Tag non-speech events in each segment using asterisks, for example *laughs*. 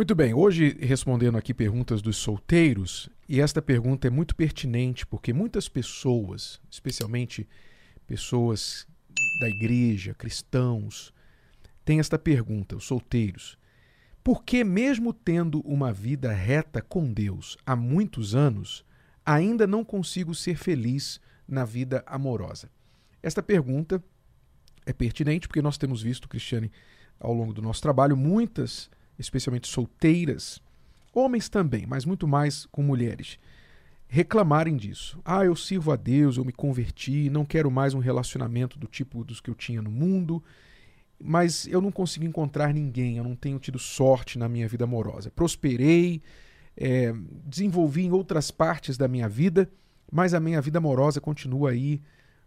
Muito bem, hoje respondendo aqui perguntas dos solteiros, e esta pergunta é muito pertinente porque muitas pessoas, especialmente pessoas da igreja, cristãos, têm esta pergunta, os solteiros. Por que, mesmo tendo uma vida reta com Deus há muitos anos, ainda não consigo ser feliz na vida amorosa? Esta pergunta é pertinente porque nós temos visto, Cristiane, ao longo do nosso trabalho, muitas, especialmente solteiras, homens também, mas muito mais com mulheres, reclamarem disso. Ah, eu sirvo a Deus, eu me converti, não quero mais um relacionamento do tipo dos que eu tinha no mundo, mas eu não consigo encontrar ninguém, eu não tenho tido sorte na minha vida amorosa. Prosperei, é, desenvolvi em outras partes da minha vida, mas a minha vida amorosa continua aí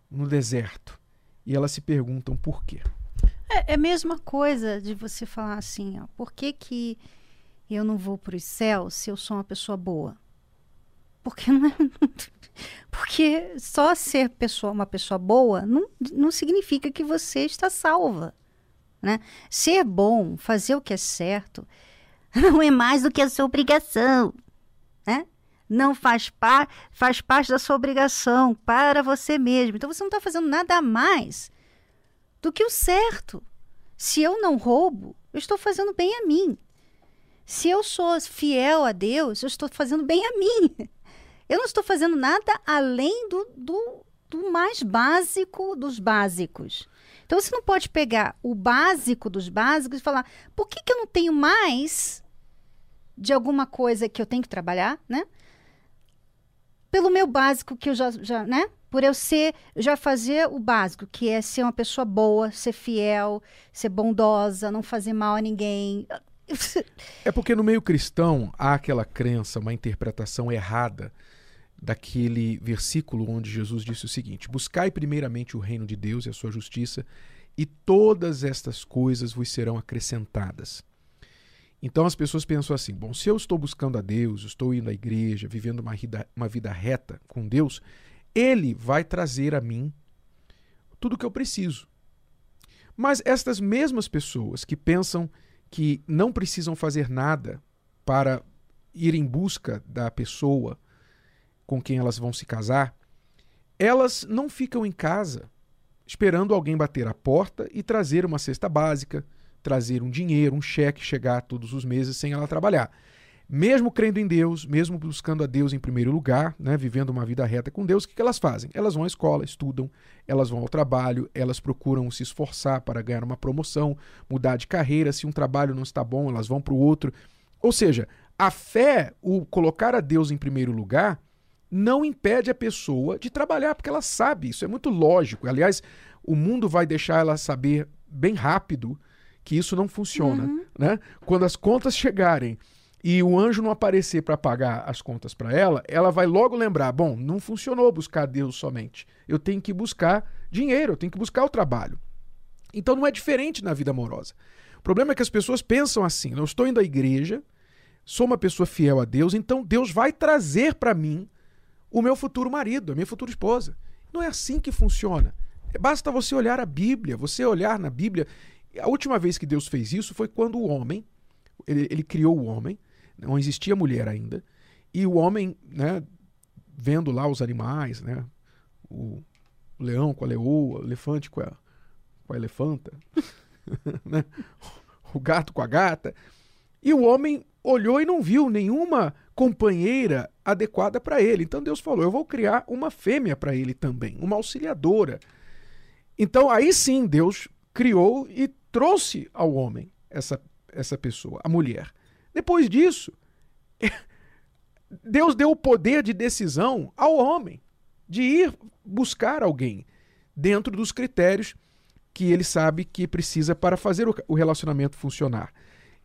no deserto. E elas se perguntam por quê. É, é a mesma coisa de você falar assim, ó, por que, que eu não vou para os céus se eu sou uma pessoa boa? Porque não é, *laughs* porque só ser pessoa, uma pessoa boa não, não significa que você está salva. Né? Ser bom, fazer o que é certo, *laughs* não é mais do que a sua obrigação. Né? Não faz, par, faz parte da sua obrigação para você mesmo. Então você não está fazendo nada a mais do que o certo. Se eu não roubo, eu estou fazendo bem a mim. Se eu sou fiel a Deus, eu estou fazendo bem a mim. *laughs* Eu não estou fazendo nada além do, do, do mais básico dos básicos. Então você não pode pegar o básico dos básicos e falar: por que, que eu não tenho mais de alguma coisa que eu tenho que trabalhar, né? Pelo meu básico que eu já, já né? Por eu ser, já fazer o básico, que é ser uma pessoa boa, ser fiel, ser bondosa, não fazer mal a ninguém. É porque no meio cristão há aquela crença, uma interpretação errada daquele versículo onde Jesus disse o seguinte: Buscai primeiramente o reino de Deus e a sua justiça, e todas estas coisas vos serão acrescentadas. Então as pessoas pensam assim: bom, se eu estou buscando a Deus, estou indo à igreja, vivendo uma vida, uma vida reta com Deus, ele vai trazer a mim tudo o que eu preciso. Mas estas mesmas pessoas que pensam que não precisam fazer nada para ir em busca da pessoa com quem elas vão se casar, elas não ficam em casa esperando alguém bater a porta e trazer uma cesta básica, trazer um dinheiro, um cheque chegar todos os meses sem ela trabalhar mesmo crendo em Deus, mesmo buscando a Deus em primeiro lugar, né, vivendo uma vida reta com Deus, o que, que elas fazem? Elas vão à escola, estudam, elas vão ao trabalho, elas procuram se esforçar para ganhar uma promoção, mudar de carreira. Se um trabalho não está bom, elas vão para o outro. Ou seja, a fé, o colocar a Deus em primeiro lugar, não impede a pessoa de trabalhar, porque ela sabe, isso é muito lógico. Aliás, o mundo vai deixar ela saber bem rápido que isso não funciona. Uhum. Né? Quando as contas chegarem e o anjo não aparecer para pagar as contas para ela, ela vai logo lembrar: bom, não funcionou buscar Deus somente. Eu tenho que buscar dinheiro, eu tenho que buscar o trabalho. Então não é diferente na vida amorosa. O problema é que as pessoas pensam assim: eu estou indo à igreja, sou uma pessoa fiel a Deus, então Deus vai trazer para mim o meu futuro marido, a minha futura esposa. Não é assim que funciona. Basta você olhar a Bíblia, você olhar na Bíblia. A última vez que Deus fez isso foi quando o homem, ele, ele criou o homem, não existia mulher ainda. E o homem, né, vendo lá os animais, né, o leão com a leoa, o elefante com a, com a elefanta, *laughs* né, o gato com a gata, e o homem olhou e não viu nenhuma companheira adequada para ele. Então Deus falou: Eu vou criar uma fêmea para ele também, uma auxiliadora. Então aí sim Deus criou e trouxe ao homem essa, essa pessoa, a mulher. Depois disso, *laughs* Deus deu o poder de decisão ao homem de ir buscar alguém dentro dos critérios que ele sabe que precisa para fazer o relacionamento funcionar.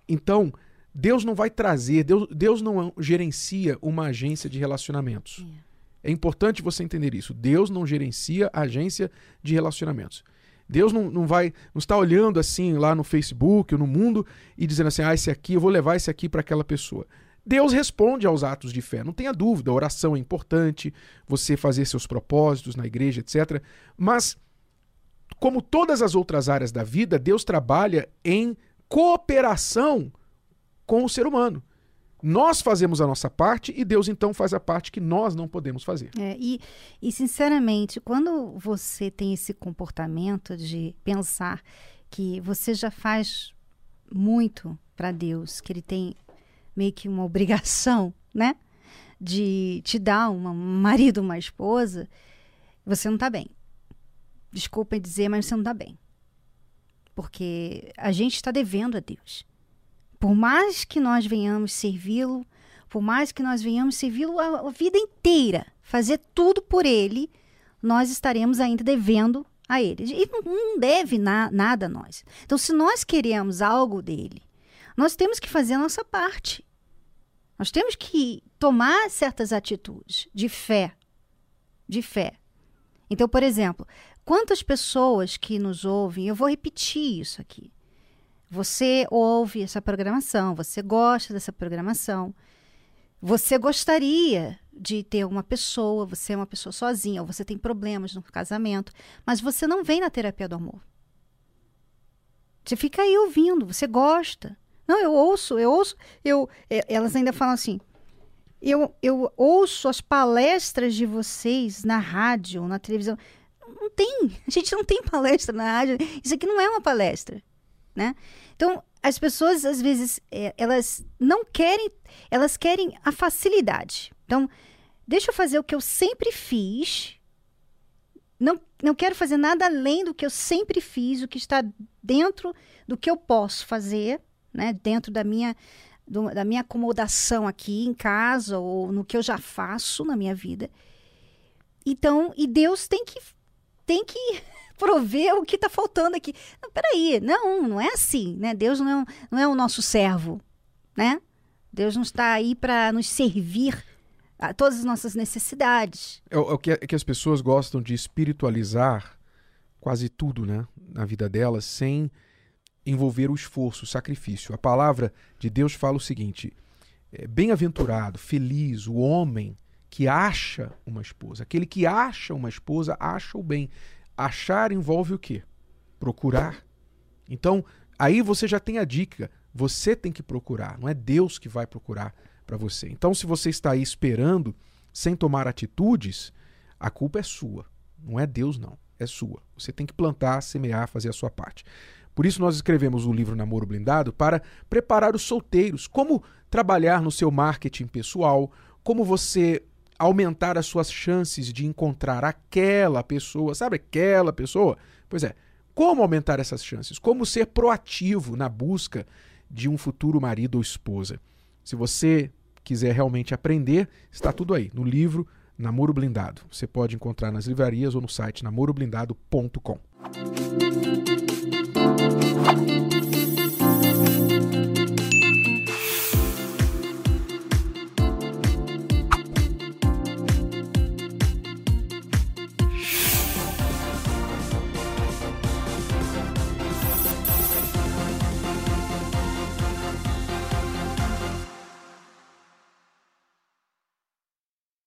Então, Deus não vai trazer, Deus, Deus não gerencia uma agência de relacionamentos. É importante você entender isso. Deus não gerencia agência de relacionamentos. Deus não, não vai, não está olhando assim lá no Facebook ou no mundo e dizendo assim, ah, esse aqui, eu vou levar esse aqui para aquela pessoa. Deus responde aos atos de fé, não tenha dúvida, a oração é importante, você fazer seus propósitos na igreja, etc. Mas, como todas as outras áreas da vida, Deus trabalha em cooperação com o ser humano. Nós fazemos a nossa parte e Deus então faz a parte que nós não podemos fazer. É, e, e, sinceramente, quando você tem esse comportamento de pensar que você já faz muito para Deus, que Ele tem meio que uma obrigação, *laughs* né? De te dar um marido, uma esposa, você não está bem. Desculpa dizer, mas você não está bem. Porque a gente está devendo a Deus. Por mais que nós venhamos servi-lo, por mais que nós venhamos servi-lo a, a vida inteira, fazer tudo por ele, nós estaremos ainda devendo a ele. E não deve na, nada a nós. Então, se nós queremos algo dele, nós temos que fazer a nossa parte. Nós temos que tomar certas atitudes de fé. De fé. Então, por exemplo, quantas pessoas que nos ouvem, eu vou repetir isso aqui. Você ouve essa programação, você gosta dessa programação, você gostaria de ter uma pessoa, você é uma pessoa sozinha, ou você tem problemas no casamento, mas você não vem na terapia do amor. Você fica aí ouvindo, você gosta. Não, eu ouço, eu ouço, eu, elas ainda falam assim, eu, eu ouço as palestras de vocês na rádio, na televisão. Não tem, a gente não tem palestra na rádio. Isso aqui não é uma palestra né? Então, as pessoas, às vezes, é, elas não querem, elas querem a facilidade. Então, deixa eu fazer o que eu sempre fiz. Não, não quero fazer nada além do que eu sempre fiz, o que está dentro do que eu posso fazer, né? Dentro da minha, do, da minha acomodação aqui em casa ou no que eu já faço na minha vida. Então, e Deus tem que tem que *laughs* prover o que está faltando aqui. Não, peraí, não, não é assim, né? Deus não é, não é o nosso servo, né? Deus não está aí para nos servir a todas as nossas necessidades. É, o que, é que as pessoas gostam de espiritualizar quase tudo, né, na vida delas, sem envolver o esforço, o sacrifício. A palavra de Deus fala o seguinte: é, bem-aventurado, feliz o homem que acha uma esposa. Aquele que acha uma esposa acha o bem. Achar envolve o quê? Procurar. Então, aí você já tem a dica. Você tem que procurar, não é Deus que vai procurar para você. Então, se você está aí esperando, sem tomar atitudes, a culpa é sua. Não é Deus, não. É sua. Você tem que plantar, semear, fazer a sua parte. Por isso, nós escrevemos o livro Namoro Blindado para preparar os solteiros. Como trabalhar no seu marketing pessoal, como você aumentar as suas chances de encontrar aquela pessoa, sabe aquela pessoa? Pois é, como aumentar essas chances? Como ser proativo na busca de um futuro marido ou esposa? Se você quiser realmente aprender, está tudo aí no livro Namoro Blindado. Você pode encontrar nas livrarias ou no site namoroblindado.com.